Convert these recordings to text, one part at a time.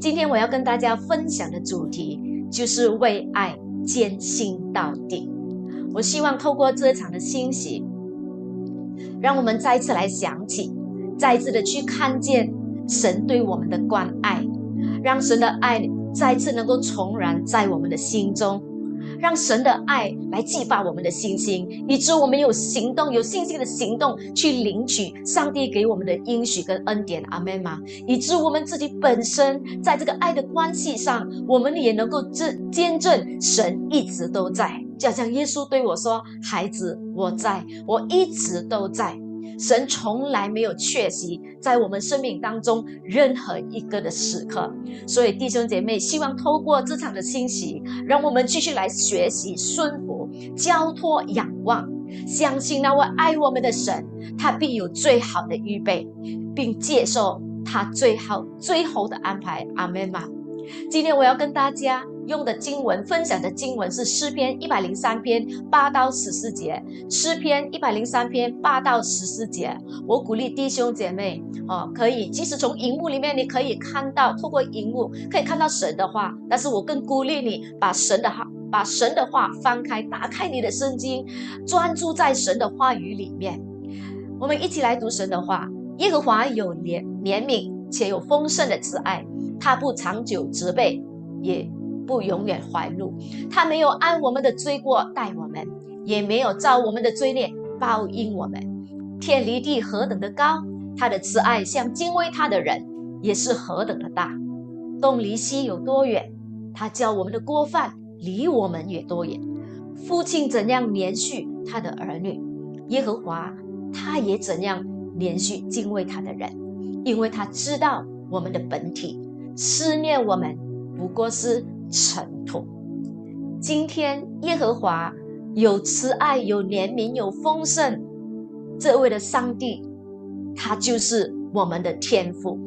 今天我要跟大家分享的主题就是为爱艰辛到底。我希望透过这场的欣喜，让我们再次来想起，再次的去看见神对我们的关爱，让神的爱再次能够重燃在我们的心中。让神的爱来激发我们的信心，以致我们有行动、有信心的行动去领取上帝给我们的应许跟恩典。阿门吗？以致我们自己本身在这个爱的关系上，我们也能够见见证神一直都在。就像耶稣对我说：“孩子，我在，我一直都在。”神从来没有缺席在我们生命当中任何一个的时刻，所以弟兄姐妹，希望透过这场的欣喜，让我们继续来学习顺服、交托、仰望，相信那位爱我们的神，他必有最好的预备，并接受他最好、最后的安排。阿门吗？今天我要跟大家。用的经文分享的经文是诗篇一百零三篇八到十四节，诗篇一百零三篇八到十四节。我鼓励弟兄姐妹哦，可以即使从荧幕里面你可以看到，透过荧幕可以看到神的话，但是我更鼓励你把神的话，把神的话翻开，打开你的圣经，专注在神的话语里面。我们一起来读神的话。耶和华有怜怜悯且有丰盛的慈爱，他不长久责备，也。不永远怀怒，他没有按我们的罪过待我们，也没有照我们的罪孽报应我们。天离地何等的高，他的慈爱向敬畏他的人也是何等的大。东离西有多远，他叫我们的过犯离我们也多远。父亲怎样连续他的儿女，耶和华他也怎样连续敬畏他的人，因为他知道我们的本体，思念我们不过是。尘土。今天耶和华有慈爱，有怜悯，有丰盛。这位的上帝，他就是我们的天父。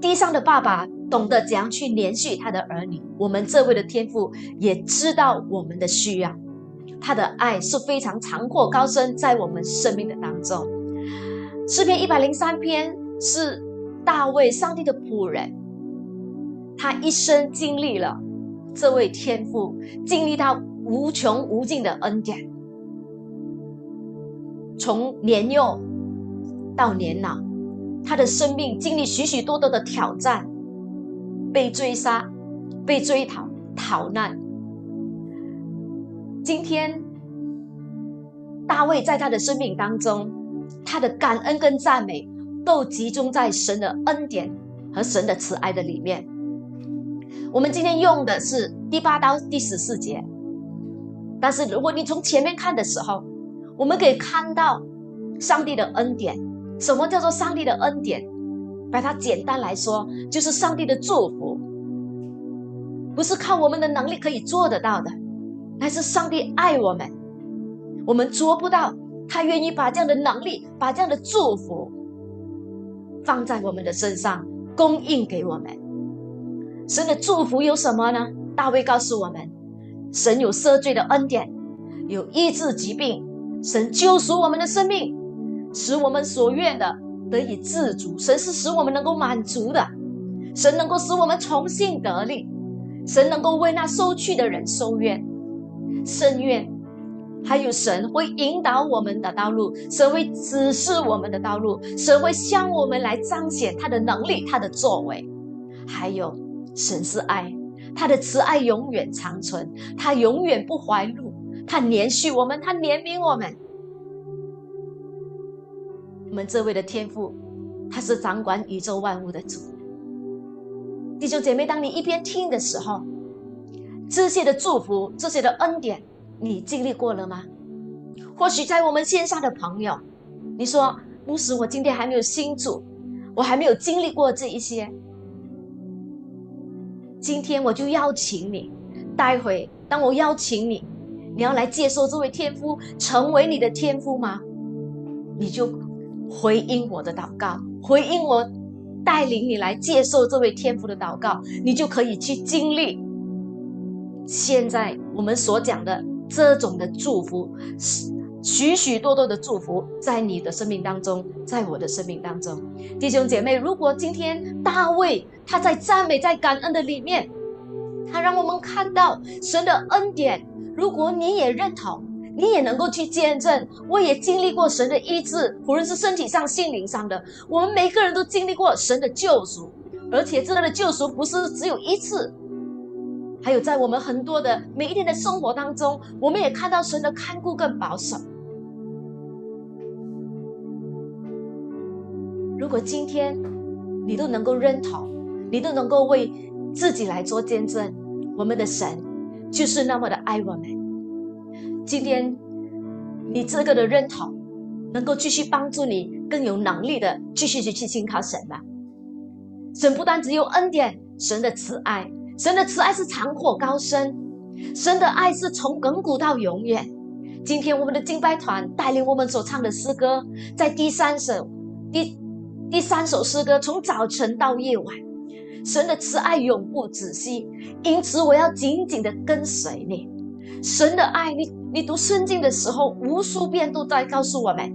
地上的爸爸懂得怎样去连续他的儿女，我们这位的天父也知道我们的需要。他的爱是非常长阔高深，在我们生命的当中。诗篇一百零三篇是大卫上帝的仆人。他一生经历了这位天父，经历到无穷无尽的恩典，从年幼到年老，他的生命经历许许多多的挑战，被追杀、被追讨、逃难。今天，大卫在他的生命当中，他的感恩跟赞美都集中在神的恩典和神的慈爱的里面。我们今天用的是第八到第十四节，但是如果你从前面看的时候，我们可以看到上帝的恩典。什么叫做上帝的恩典？把它简单来说，就是上帝的祝福，不是靠我们的能力可以做得到的，乃是上帝爱我们，我们做不到，他愿意把这样的能力、把这样的祝福放在我们的身上，供应给我们。神的祝福有什么呢？大卫告诉我们，神有赦罪的恩典，有医治疾病，神救赎我们的生命，使我们所愿的得以自主。神是使我们能够满足的，神能够使我们重新得力，神能够为那受去的人收愿、伸愿，还有神会引导我们的道路，神会指示我们的道路，神会向我们来彰显他的能力、他的作为，还有。神是爱，他的慈爱永远长存，他永远不怀怒，他怜恤我们，他怜悯我们。我们这位的天父，他是掌管宇宙万物的主。弟兄姐妹，当你一边听的时候，这些的祝福，这些的恩典，你经历过了吗？或许在我们线上的朋友，你说牧师，我今天还没有新主，我还没有经历过这一些。今天我就邀请你，待会当我邀请你，你要来接受这位天父，成为你的天父吗？你就回应我的祷告，回应我带领你来接受这位天父的祷告，你就可以去经历现在我们所讲的这种的祝福，许许多多的祝福在你的生命当中，在我的生命当中，弟兄姐妹，如果今天大卫他在赞美、在感恩的里面，他让我们看到神的恩典。如果你也认同，你也能够去见证，我也经历过神的医治，无论是身体上、心灵上的，我们每个人都经历过神的救赎，而且这样的救赎不是只有一次。还有，在我们很多的每一天的生活当中，我们也看到神的看顾跟保守。如果今天你都能够认同，你都能够为自己来做见证，我们的神就是那么的爱我们。今天你这个的认同，能够继续帮助你更有能力的继续去去信靠神吗？神不单只有恩典，神的慈爱。神的慈爱是长阔高深，神的爱是从亘古到永远。今天我们的敬拜团带领我们所唱的诗歌，在第三首第第三首诗歌，从早晨到夜晚，神的慈爱永不止息。因此，我要紧紧的跟随你。神的爱，你你读圣经的时候，无数遍都在告诉我们，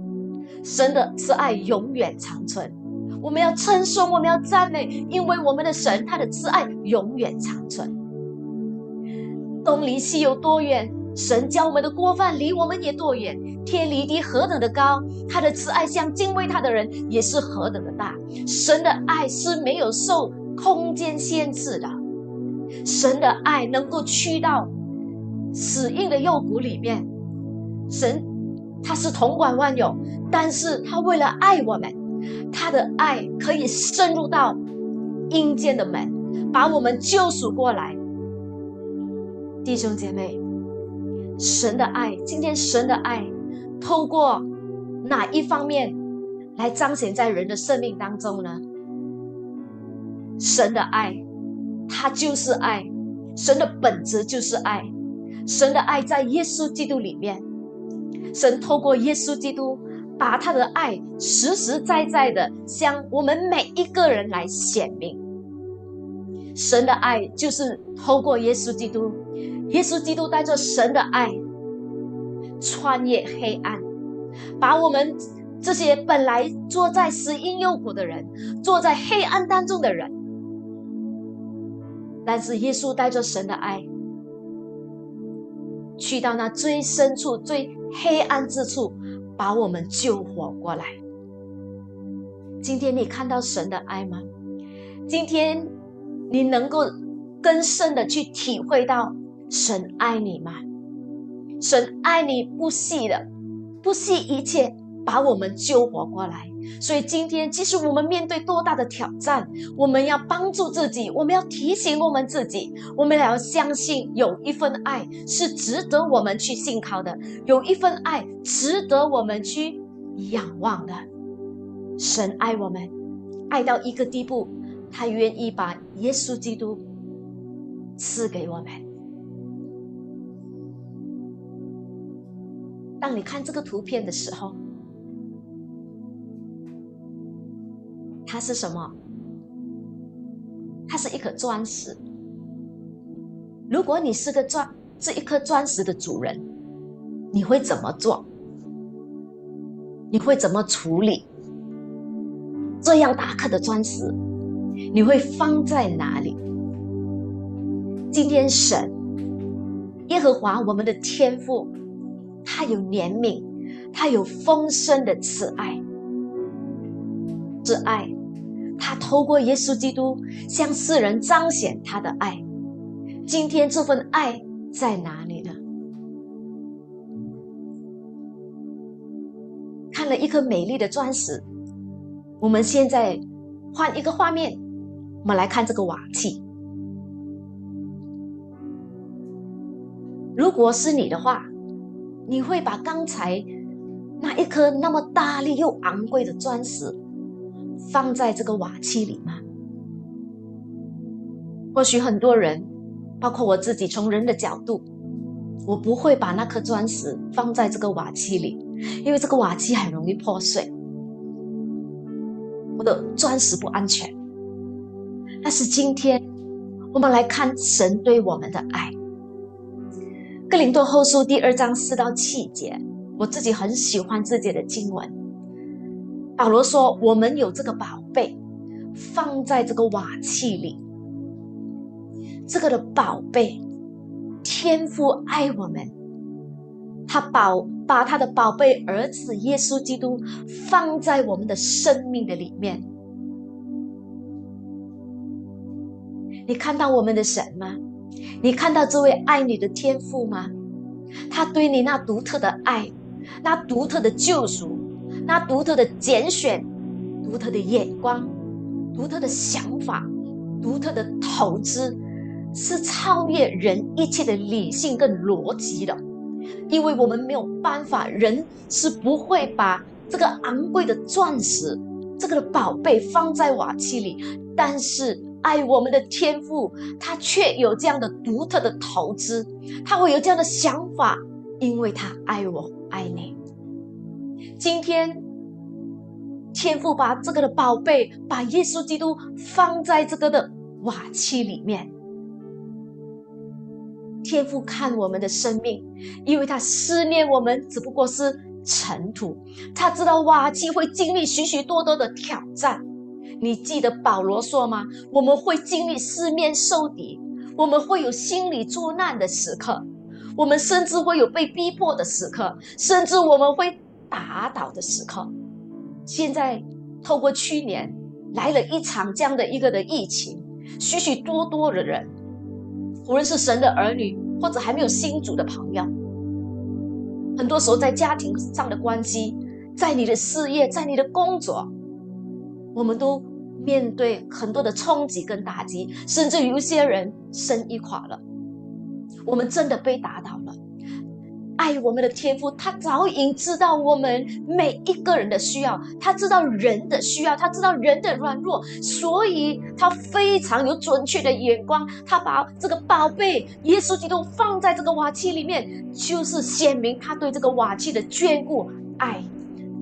神的慈爱永远长存。我们要称颂，我们要赞美，因为我们的神，他的慈爱永远长存。东离西有多远，神将我们的过犯离我们也多远。天离地何等的高，他的慈爱向敬畏他的人也是何等的大。神的爱是没有受空间限制的，神的爱能够去到死硬的肉骨里面。神他是统管万有，但是他为了爱我们。他的爱可以深入到阴间的门，把我们救赎过来。弟兄姐妹，神的爱，今天神的爱透过哪一方面来彰显在人的生命当中呢？神的爱，它就是爱，神的本质就是爱，神的爱在耶稣基督里面，神透过耶稣基督。把他的爱实实在在的向我们每一个人来显明。神的爱就是透过耶稣基督，耶稣基督带着神的爱穿越黑暗，把我们这些本来坐在死荫幽谷的人，坐在黑暗当中的人，但是耶稣带着神的爱，去到那最深处、最黑暗之处。把我们救活过来。今天你看到神的爱吗？今天你能够更深的去体会到神爱你吗？神爱你不惜的，不惜一切。把我们救活过来，所以今天，即使我们面对多大的挑战，我们要帮助自己，我们要提醒我们自己，我们也要相信有一份爱是值得我们去信靠的，有一份爱值得我们去仰望的。神爱我们，爱到一个地步，他愿意把耶稣基督赐给我们。当你看这个图片的时候，它是什么？它是一颗钻石。如果你是个钻这一颗钻石的主人，你会怎么做？你会怎么处理这样大颗的钻石？你会放在哪里？今天神耶和华我们的天父，他有怜悯，他有丰盛的慈爱，这爱。他透过耶稣基督向世人彰显他的爱。今天这份爱在哪里呢？看了一颗美丽的钻石，我们现在换一个画面，我们来看这个瓦器。如果是你的话，你会把刚才那一颗那么大力又昂贵的钻石？放在这个瓦器里吗？或许很多人，包括我自己，从人的角度，我不会把那颗钻石放在这个瓦器里，因为这个瓦器很容易破碎，我的钻石不安全。但是今天，我们来看神对我们的爱。哥林多后书第二章四到七节，我自己很喜欢自己的经文。保罗说：“我们有这个宝贝，放在这个瓦器里。这个的宝贝，天父爱我们，他宝把他的宝贝儿子耶稣基督放在我们的生命的里面。你看到我们的神吗？你看到这位爱你的天父吗？他对你那独特的爱。”那独特的救赎，那独特的拣选，独特的眼光，独特的想法，独特的投资，是超越人一切的理性跟逻辑的。因为我们没有办法，人是不会把这个昂贵的钻石，这个的宝贝放在瓦器里。但是爱我们的天赋，他却有这样的独特的投资，他会有这样的想法，因为他爱我。爱你。今天，天父把这个的宝贝，把耶稣基督放在这个的瓦器里面。天父看我们的生命，因为他思念我们只不过是尘土，他知道瓦器会经历许许多多的挑战。你记得保罗说吗？我们会经历四面受敌，我们会有心理作难的时刻。我们甚至会有被逼迫的时刻，甚至我们会打倒的时刻。现在透过去年来了一场这样的一个的疫情，许许多多的人，无论是神的儿女，或者还没有新主的朋友，很多时候在家庭上的关系，在你的事业，在你的工作，我们都面对很多的冲击跟打击，甚至有些人生意垮了。我们真的被打倒了。爱我们的天赋，他早已知道我们每一个人的需要，他知道人的需要，他知道人的软弱，所以他非常有准确的眼光。他把这个宝贝耶稣基督放在这个瓦器里面，就是显明他对这个瓦器的眷顾爱。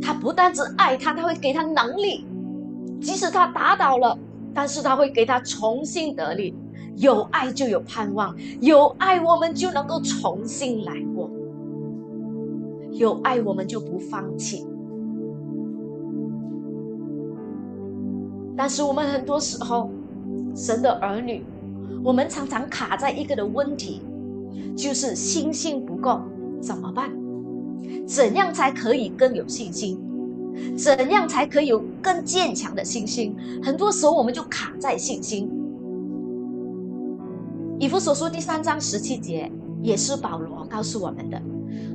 他不但只爱他，他会给他能力，即使他打倒了，但是他会给他重新得力。有爱就有盼望，有爱我们就能够重新来过，有爱我们就不放弃。但是我们很多时候，神的儿女，我们常常卡在一个的问题，就是信心不够，怎么办？怎样才可以更有信心？怎样才可以有更坚强的信心？很多时候我们就卡在信心。以弗所书第三章十七节，也是保罗告诉我们的。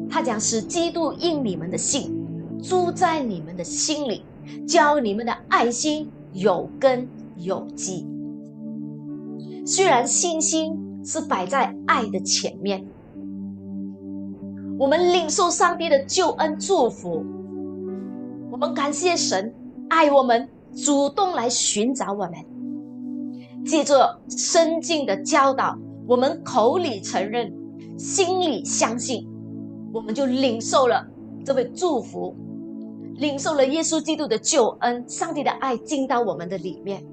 他讲是基督应你们的信，住在你们的心里，教你们的爱心有根有基。虽然信心是摆在爱的前面，我们领受上帝的救恩祝福，我们感谢神爱我们，主动来寻找我们。借着深进的教导，我们口里承认，心里相信，我们就领受了这位祝福，领受了耶稣基督的救恩，上帝的爱进到我们的里面。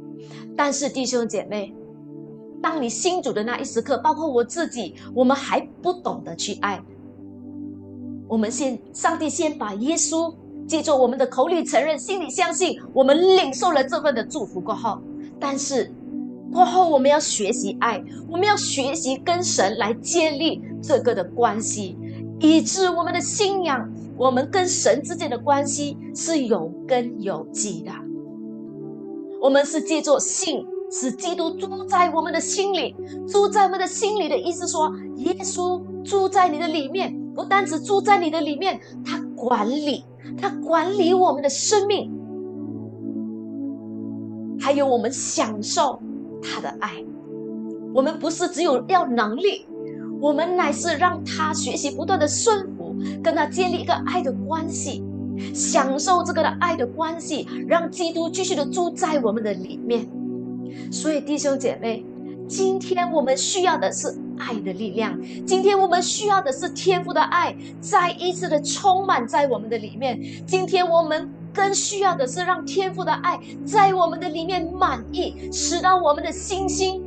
但是弟兄姐妹，当你信主的那一时刻，包括我自己，我们还不懂得去爱。我们先，上帝先把耶稣借着我们的口里承认，心里相信，我们领受了这份的祝福过后，但是。过后，我们要学习爱，我们要学习跟神来建立这个的关系，以致我们的信仰，我们跟神之间的关系是有根有基的。我们是借着信，使基督住在我们的心里，住在我们的心里的意思说，耶稣住在你的里面，不单只住在你的里面，他管理，他管理我们的生命，还有我们享受。他的爱，我们不是只有要能力，我们乃是让他学习不断的顺服，跟他建立一个爱的关系，享受这个的爱的关系，让基督继续的住在我们的里面。所以弟兄姐妹，今天我们需要的是爱的力量，今天我们需要的是天赋的爱，再一次的充满在我们的里面。今天我们。更需要的是让天赋的爱在我们的里面满意，使到我们的信心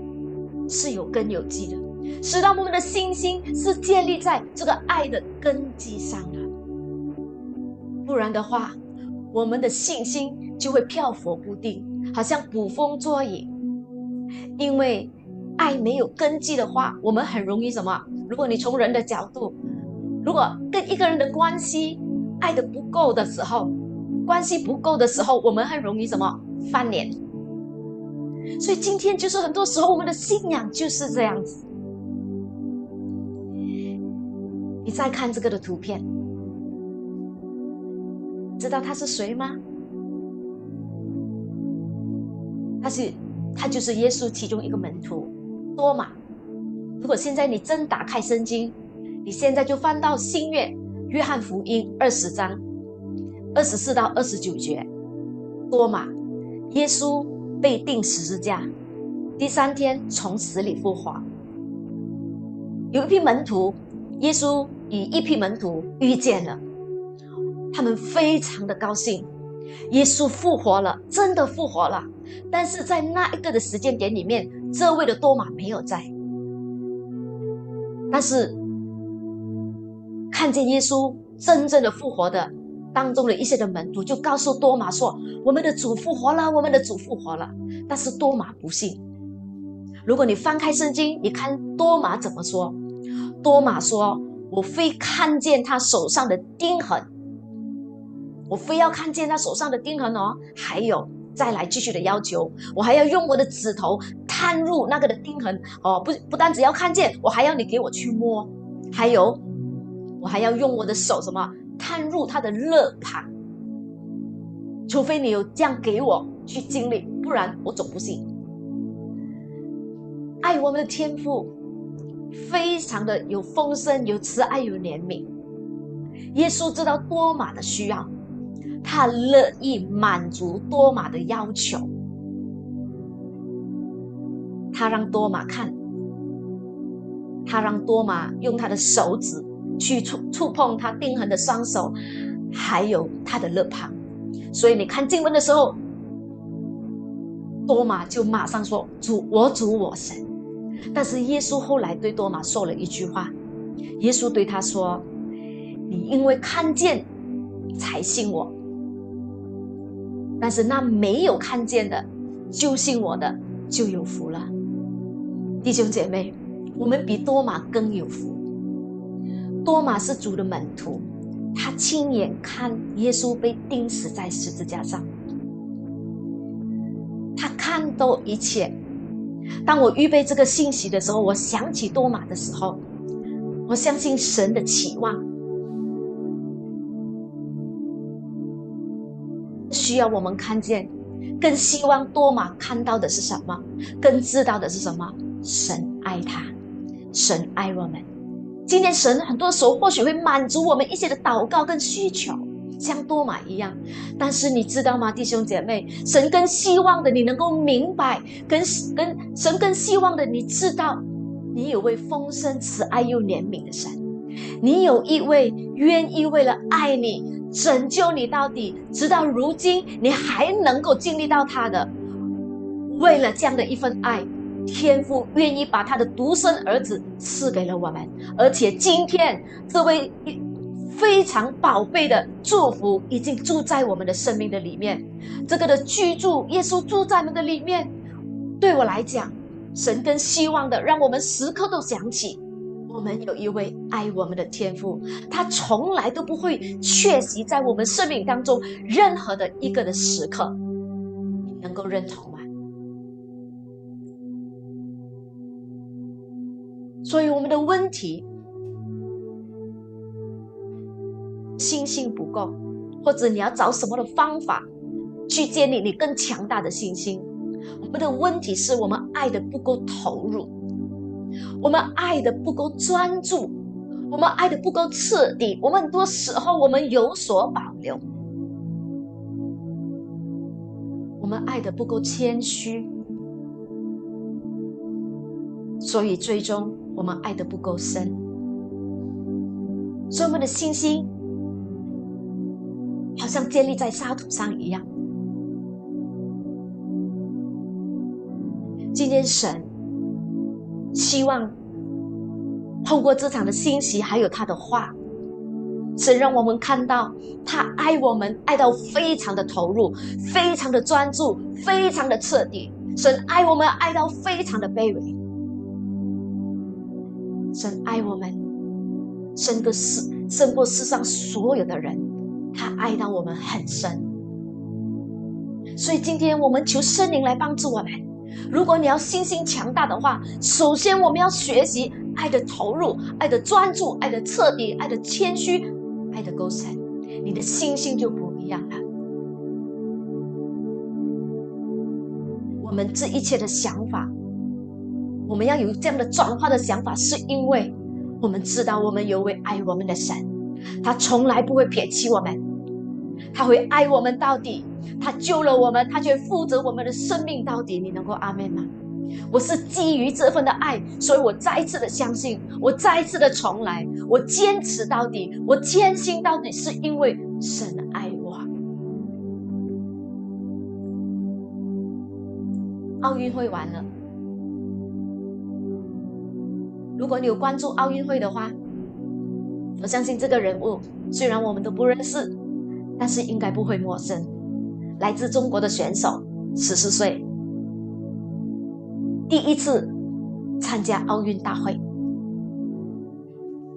是有根有基的，使到我们的信心是建立在这个爱的根基上的。不然的话，我们的信心就会漂浮不定，好像捕风捉影。因为爱没有根基的话，我们很容易什么？如果你从人的角度，如果跟一个人的关系爱的不够的时候，关系不够的时候，我们很容易什么翻脸。所以今天就是很多时候我们的信仰就是这样子。再看这个的图片，知道他是谁吗？他是他就是耶稣其中一个门徒多马。如果现在你真打开圣经，你现在就翻到新约约翰福音二十章二十四到二十九节，多马，耶稣被钉十字架，第三天从死里复活。有一批门徒，耶稣。与一批门徒遇见了，他们非常的高兴，耶稣复活了，真的复活了。但是在那一个的时间点里面，这位的多马没有在。但是看见耶稣真正的复活的当中的一些的门徒，就告诉多马说：“我们的主复活了，我们的主复活了。”但是多马不信。如果你翻开圣经，你看多马怎么说？多马说。我非看见他手上的钉痕，我非要看见他手上的钉痕哦。还有，再来继续的要求，我还要用我的指头探入那个的钉痕哦。不，不单只要看见，我还要你给我去摸。还有，我还要用我的手什么探入他的肋旁。除非你有这样给我去经历，不然我总不信。爱我们的天赋。非常的有丰盛，有慈爱，有怜悯。耶稣知道多马的需要，他乐意满足多马的要求。他让多马看，他让多马用他的手指去触触碰他钉痕的双手，还有他的肋旁。所以你看经文的时候，多马就马上说：“主，我主，我神。”但是耶稣后来对多马说了一句话，耶稣对他说：“你因为看见才信我，但是那没有看见的，就信我的就有福了。”弟兄姐妹，我们比多马更有福。多马是主的门徒，他亲眼看耶稣被钉死在十字架上，他看到一切。当我预备这个信息的时候，我想起多马的时候，我相信神的期望需要我们看见，更希望多马看到的是什么？更知道的是什么？神爱他，神爱我们。今天神很多时候或许会满足我们一些的祷告跟需求。像多玛一样，但是你知道吗，弟兄姐妹，神更希望的你能够明白，跟跟神更希望的你知道，你有位丰盛、慈爱又怜悯的神，你有一位愿意为了爱你、拯救你到底，直到如今你还能够经历到他的，为了这样的一份爱，天父愿意把他的独生儿子赐给了我们，而且今天这位。非常宝贝的祝福已经住在我们的生命的里面，这个的居住，耶稣住在我们的里面。对我来讲，神跟希望的，让我们时刻都想起，我们有一位爱我们的天父，他从来都不会缺席在我们生命当中任何的一个的时刻。你能够认同吗？所以我们的问题。信心不够，或者你要找什么的方法去建立你更强大的信心？我们的问题是我们爱的不够投入，我们爱的不够专注，我们爱的不够彻底。我们很多时候我们有所保留，我们爱的不够谦虚，所以最终我们爱的不够深，所以我们的信心。好像建立在沙土上一样。今天神希望透过这场的信息，还有他的话，神让我们看到他爱我们，爱到非常的投入，非常的专注，非常的彻底。神爱我们，爱到非常的卑微。神爱我们，胜过世，胜过世上所有的人。他爱到我们很深，所以今天我们求圣灵来帮助我们。如果你要信心强大的话，首先我们要学习爱的投入、爱的专注、爱的彻底、爱的谦虚。爱的够深，你的心性就不一样了。我们这一切的想法，我们要有这样的转化的想法，是因为我们知道我们有位爱我们的神，他从来不会撇弃我们，他会爱我们到底，他救了我们，他却负责我们的生命到底。你能够阿门吗？我是基于这份的爱，所以我再一次的相信，我再一次的重来，我坚持到底，我坚信到底，是因为神爱我。奥运会完了，如果你有关注奥运会的话，我相信这个人物虽然我们都不认识，但是应该不会陌生。来自中国的选手，十四岁。第一次参加奥运大会，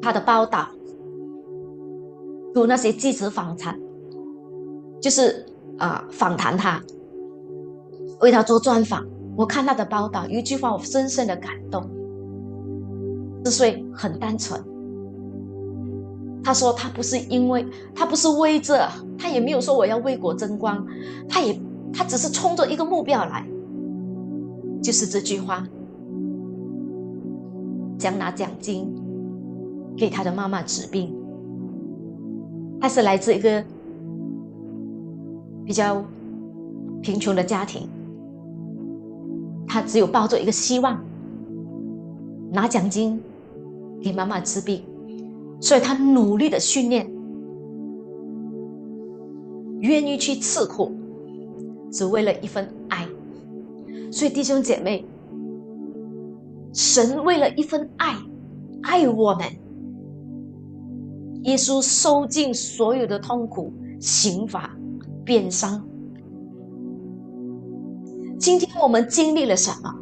他的报道，读那些记者访谈，就是啊访谈他，为他做专访。我看他的报道，有一句话我深深的感动。四岁很单纯，他说他不是因为他不是为这，他也没有说我要为国争光，他也他只是冲着一个目标来。就是这句话，将拿奖金给他的妈妈治病。他是来自一个比较贫穷的家庭，他只有抱着一个希望，拿奖金给妈妈治病，所以他努力的训练，愿意去吃苦，只为了一份爱。所以弟兄姐妹，神为了一份爱，爱我们，耶稣受尽所有的痛苦、刑罚、鞭伤。今天我们经历了什么？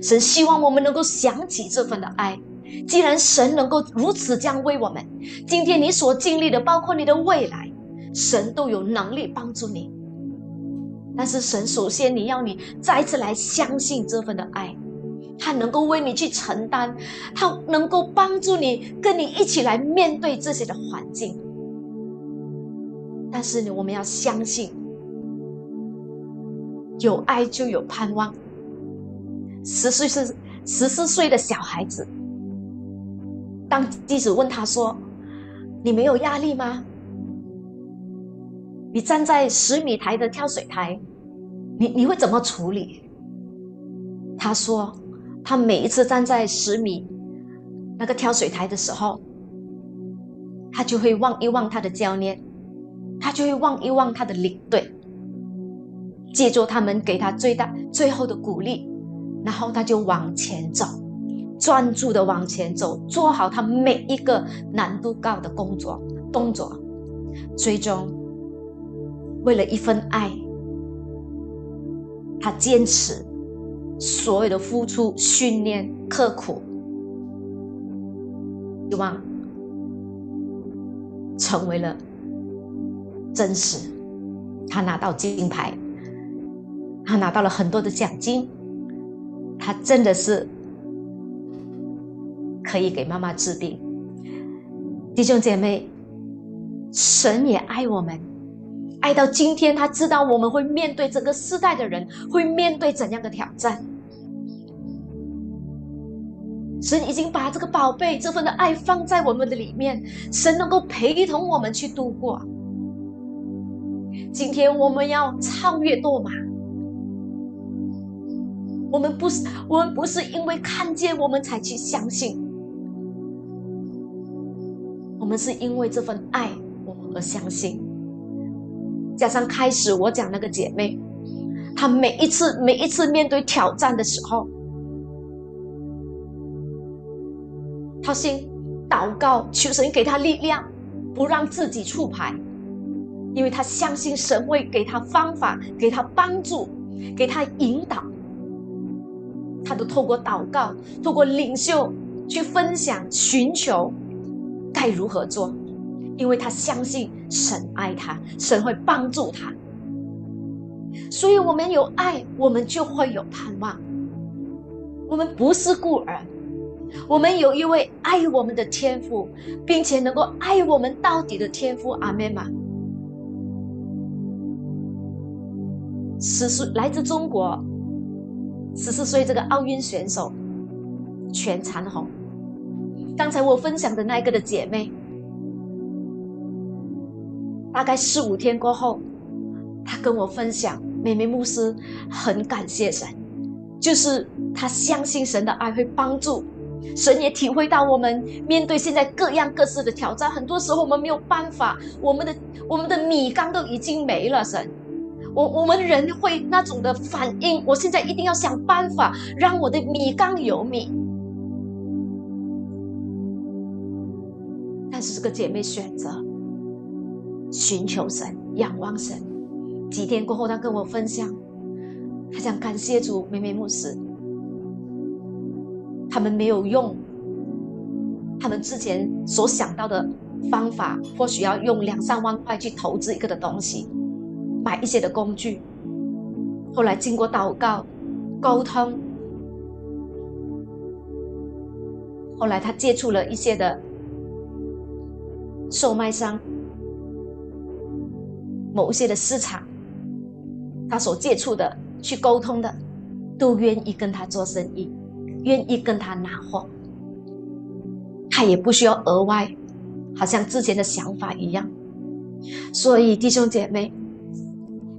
神希望我们能够想起这份的爱。既然神能够如此这样为我们，今天你所经历的，包括你的未来，神都有能力帮助你。但是神首先你要你再次来相信这份的爱，他能够为你去承担，他能够帮助你跟你一起来面对这些的环境。但是呢，我们要相信，有爱就有盼望。十岁是十四岁的小孩子，当记者问他说：“你没有压力吗？”你站在十米台的跳水台，你你会怎么处理？他说，他每一次站在十米那个跳水台的时候，他就会望一望他的教练，他就会望一望他的领队，借助他们给他最大最后的鼓励，然后他就往前走，专注的往前走，做好他每一个难度高的工作动作，最终。为了一份爱，他坚持所有的付出、训练、刻苦，希望成为了真实。他拿到金牌，他拿到了很多的奖金，他真的是可以给妈妈治病。弟兄姐妹，神也爱我们。爱到今天，他知道我们会面对整个世代的人会面对怎样的挑战。神已经把这个宝贝、这份的爱放在我们的里面，神能够陪同我们去度过。今天我们要超越多玛，我们不是我们不是因为看见我们才去相信，我们是因为这份爱我们而相信。加上开始我讲那个姐妹，她每一次每一次面对挑战的时候，她先祷告求神给她力量，不让自己触牌，因为她相信神会给她方法，给她帮助，给她引导。他都透过祷告，透过领袖去分享、寻求该如何做，因为他相信神爱他，神会帮助他。所以，我们有爱，我们就会有盼望。我们不是孤儿，我们有一位爱我们的天赋，并且能够爱我们到底的天赋。阿门吗？十岁来自中国，十四岁这个奥运选手全长红。刚才我分享的那个的姐妹，大概四五天过后，她跟我分享。妹妹牧师很感谢神，就是他相信神的爱会帮助，神也体会到我们面对现在各样各式的挑战，很多时候我们没有办法，我们的我们的米缸都已经没了，神，我我们人会那种的反应，我现在一定要想办法让我的米缸有米，十个姐妹选择寻求神，仰望神。几天过后，他跟我分享，他想感谢主，美美牧师，他们没有用他们之前所想到的方法，或许要用两三万块去投资一个的东西，买一些的工具。后来经过祷告、沟通，后来他接触了一些的售卖商，某一些的市场。他所接触的、去沟通的，都愿意跟他做生意，愿意跟他拿货，他也不需要额外，好像之前的想法一样。所以弟兄姐妹，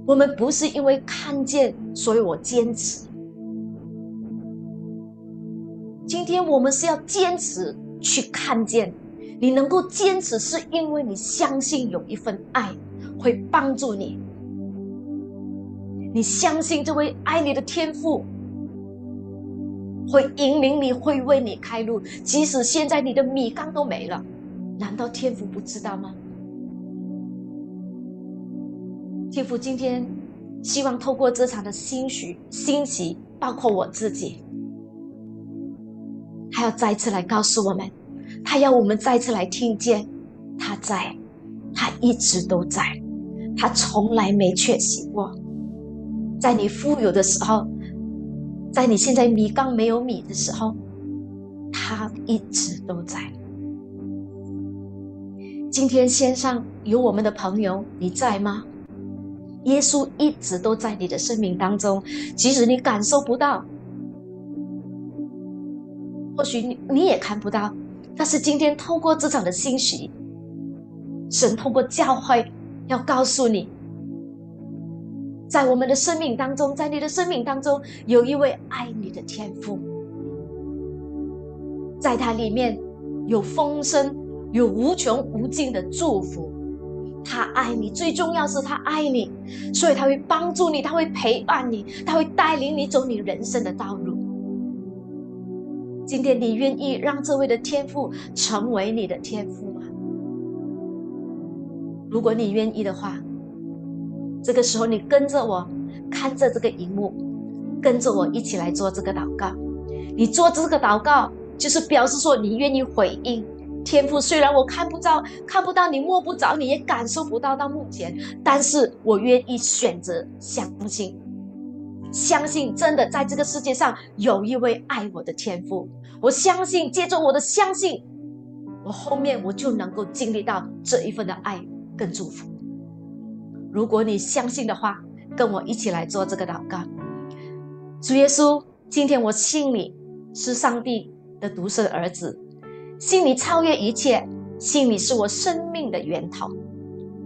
我们不是因为看见，所以我坚持。今天我们是要坚持去看见，你能够坚持，是因为你相信有一份爱会帮助你。你相信这位爱你的天父会引领你，会为你开路，即使现在你的米缸都没了，难道天父不知道吗？天父今天希望透过这场的欣喜、欣喜，包括我自己，还要再次来告诉我们，他要我们再次来听见，他在，他一直都在，他从来没缺席过。在你富有的时候，在你现在米缸没有米的时候，他一直都在。今天线上有我们的朋友，你在吗？耶稣一直都在你的生命当中，即使你感受不到，或许你你也看不到，但是今天透过这场的信息，神通过教会要告诉你。在我们的生命当中，在你的生命当中，有一位爱你的天父，在他里面有丰盛，有无穷无尽的祝福。他爱你，最重要是他爱你，所以他会帮助你，他会陪伴你，他会带领你走你人生的道路。今天你愿意让这位的天赋成为你的天赋吗？如果你愿意的话。这个时候，你跟着我，看着这个荧幕，跟着我一起来做这个祷告。你做这个祷告，就是表示说你愿意回应天赋。虽然我看不到，看不到你摸不着，你也感受不到到目前，但是我愿意选择相信，相信真的在这个世界上有一位爱我的天父。我相信，借着我的相信，我后面我就能够经历到这一份的爱跟祝福。如果你相信的话，跟我一起来做这个祷告。主耶稣，今天我信你是上帝的独生儿子，信你超越一切，信你是我生命的源头，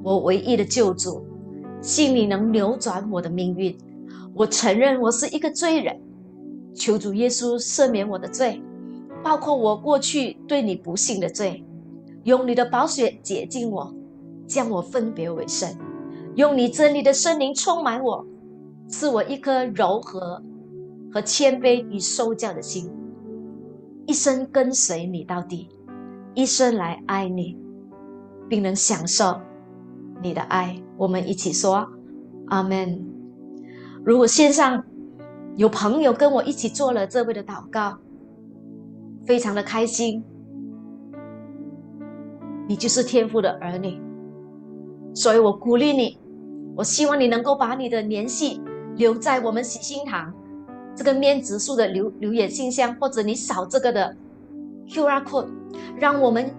我唯一的救主，信你能扭转我的命运。我承认我是一个罪人，求主耶稣赦免我的罪，包括我过去对你不信的罪，用你的宝血洁净我，将我分别为圣。用你真理的圣灵充满我，赐我一颗柔和和谦卑与受教的心，一生跟随你到底，一生来爱你。并能享受你的爱。我们一起说阿门。如果线上有朋友跟我一起做了这位的祷告，非常的开心。你就是天父的儿女，所以我鼓励你，我希望你能够把你的联系留在我们喜心堂这个面指数的留留言信箱，或者你扫这个的 QR code，让我们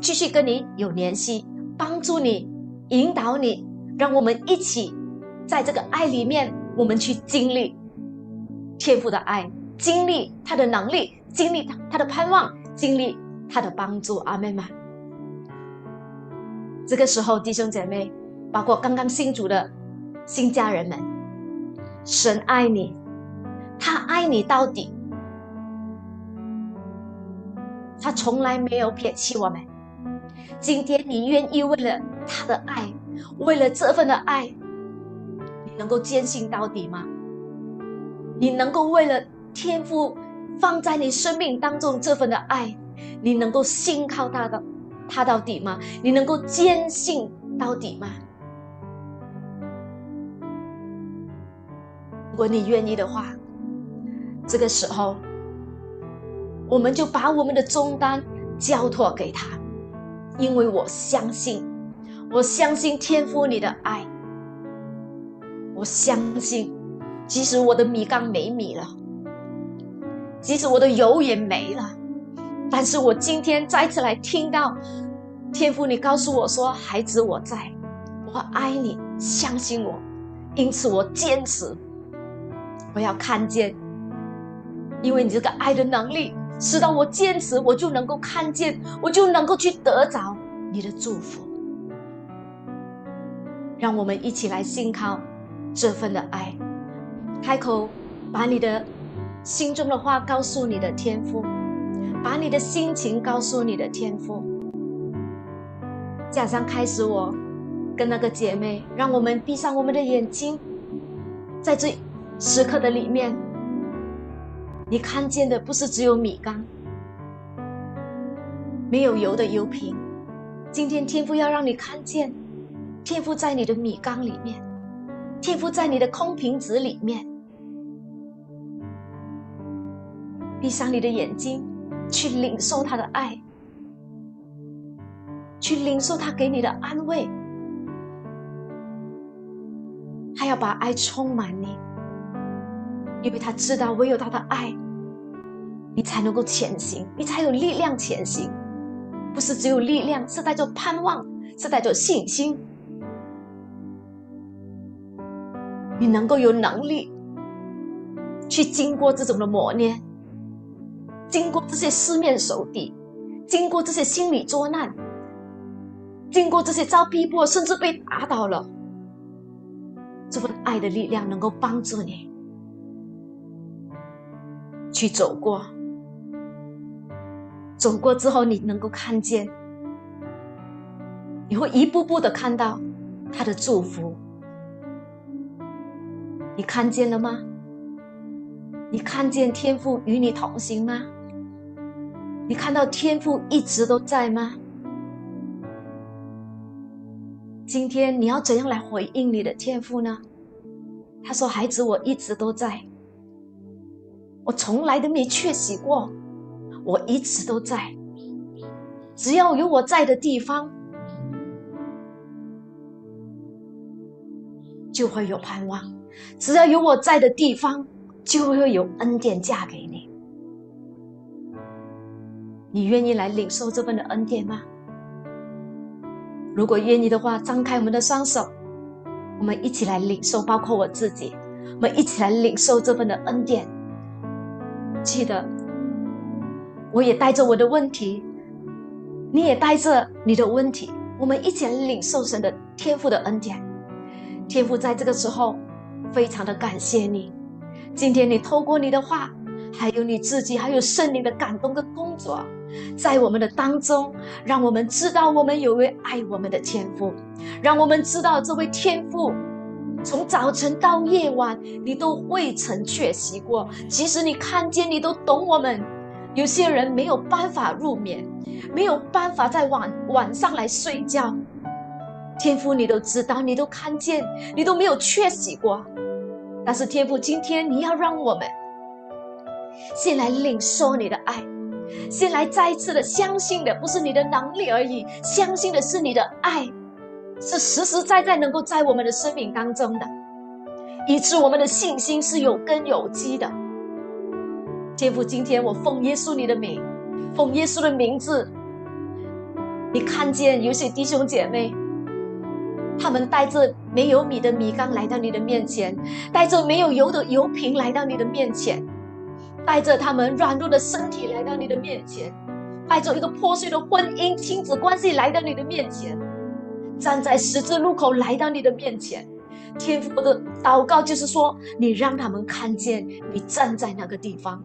继续跟你有联系，帮助你，引导你，让我们一起在这个爱里面，我们去经历天父的爱，经历他的能力，经历他他的盼望，经历他的帮助。阿妹们？这个时候，弟兄姐妹，包括刚刚信主的新家人们，神爱你，他爱你到底，他从来没有撇弃我们。今天你愿意为了他的爱，为了这份的爱，能够坚信到底吗？你能够为了天赋放在你生命当中这份的爱，你能够信靠他的？他到底吗？你能够坚信到底吗？如果你愿意的话，这个时候，我们就把我们的终单交托给他，因为我相信，我相信天父你的爱，我相信，即使我的米缸没米了，即使我的油也没了。但是我今天再次来听到天父，你告诉我说：“孩子，我在，我爱你，相信我。”因此，我坚持，我要看见，因为你这个爱的能力，使到我坚持，我就能够看见，我就能够去得着你的祝福。让我们一起来信靠这份的爱，开口把你的心中的话告诉你的天父。把你的心情告诉你的天赋，加上开始我跟那个姐妹，让我们闭上我们的眼睛，在这时刻的里面，你看见的不是只有米缸，没有油的油瓶。今天天父要让你看见，天父在你的米缸里面，天父在你的空瓶子里面。闭上你的眼睛。去领受他的爱，去领受他给你的安慰，他要把爱充满你，因为他知道唯有他的爱，你才能够前行，你才有力量前行。不是只有力量，是带着盼望，是带着信心，你能够有能力去经过这种的磨练。经过这些四面受敌，经过这些心理作难，经过这些遭逼迫，甚至被打倒了，这份爱的力量能够帮助你去走过。走过之后，你能够看见，你会一步步的看到他的祝福。你看见了吗？你看见天父与你同行吗？你看到天父一直都在吗？今天你要怎样来回应你的天父呢？他说：“孩子，我一直都在，我从来都没缺席过，我一直都在。只要有我在的地方，就会有盼望；只要有我在的地方，就会有恩典嫁给你。”你愿意来领受这份的恩典吗？如果愿意的话，张开我们的双手，我们一起来领受，包括我自己，我们一起来领受这份的恩典。记得，我也带着我的问题，你也带着你的问题，我们一起来领受神的天赋的恩典。天赋在这个时候，非常的感谢你，今天你透过你的话，还有你自己，还有圣灵的感动跟工作。在我们的当中，让我们知道我们有位爱我们的天父，让我们知道这位天父从早晨到夜晚，你都未曾缺席过。即使你看见，你都懂我们。有些人没有办法入眠，没有办法在晚晚上来睡觉。天父，你都知道，你都看见，你都没有缺席过。但是天父，今天你要让我们先来领受你的爱，先来再一次的相信的不是你的能力而已，相信的是你的爱，是实实在在能够在我们的生命当中的，以致我们的信心是有根有基的。天父，今天我奉耶稣你的名，奉耶稣的名字，你看见有些弟兄姐妹。他们带着没有米的米缸来到你的面前，带着没有油的油瓶来到你的面前，带着他们软弱的身体来到你的面前，带着一个破碎的婚姻、亲子关系来到你的面前，站在十字路口来到你的面前。天父的祷告就是说，你让他们看见你站在那个地方，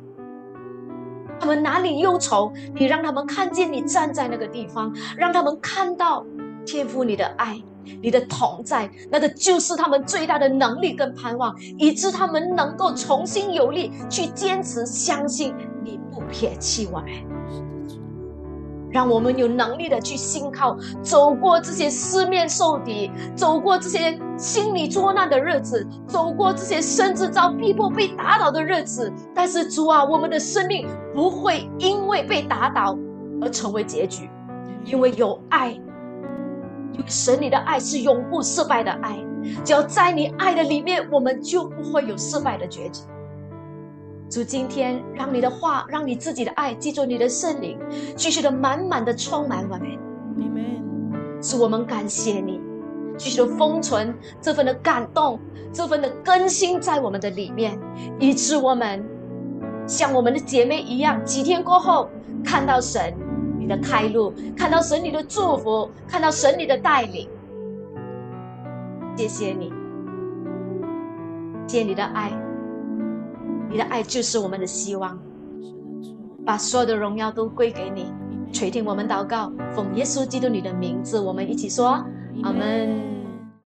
他们哪里忧愁，你让他们看见你站在那个地方，让他们看到天父你的爱。你的同在，那个就是他们最大的能力跟盼望，以致他们能够重新有力去坚持相信你不撇弃我们。让我们有能力的去信靠，走过这些四面受敌，走过这些心理作难的日子，走过这些甚至遭逼迫被打倒的日子。但是主啊，我们的生命不会因为被打倒而成为结局，因为有爱。神，你的爱是永不失败的爱，只要在你爱的里面，我们就不会有失败的结局。主，今天让你的话，让你自己的爱，记住你的圣灵，继续的满满的充满我们。是我们感谢你，继续的封存这份的感动，这份的更新在我们的里面，以致我们像我们的姐妹一样，几天过后看到神。的开路，看到神你的祝福，看到神你的带领，谢谢你，谢你的爱，你的爱就是我们的希望，把所有的荣耀都归给你，垂听我们祷告，奉耶稣基督你的名字，我们一起说，阿门。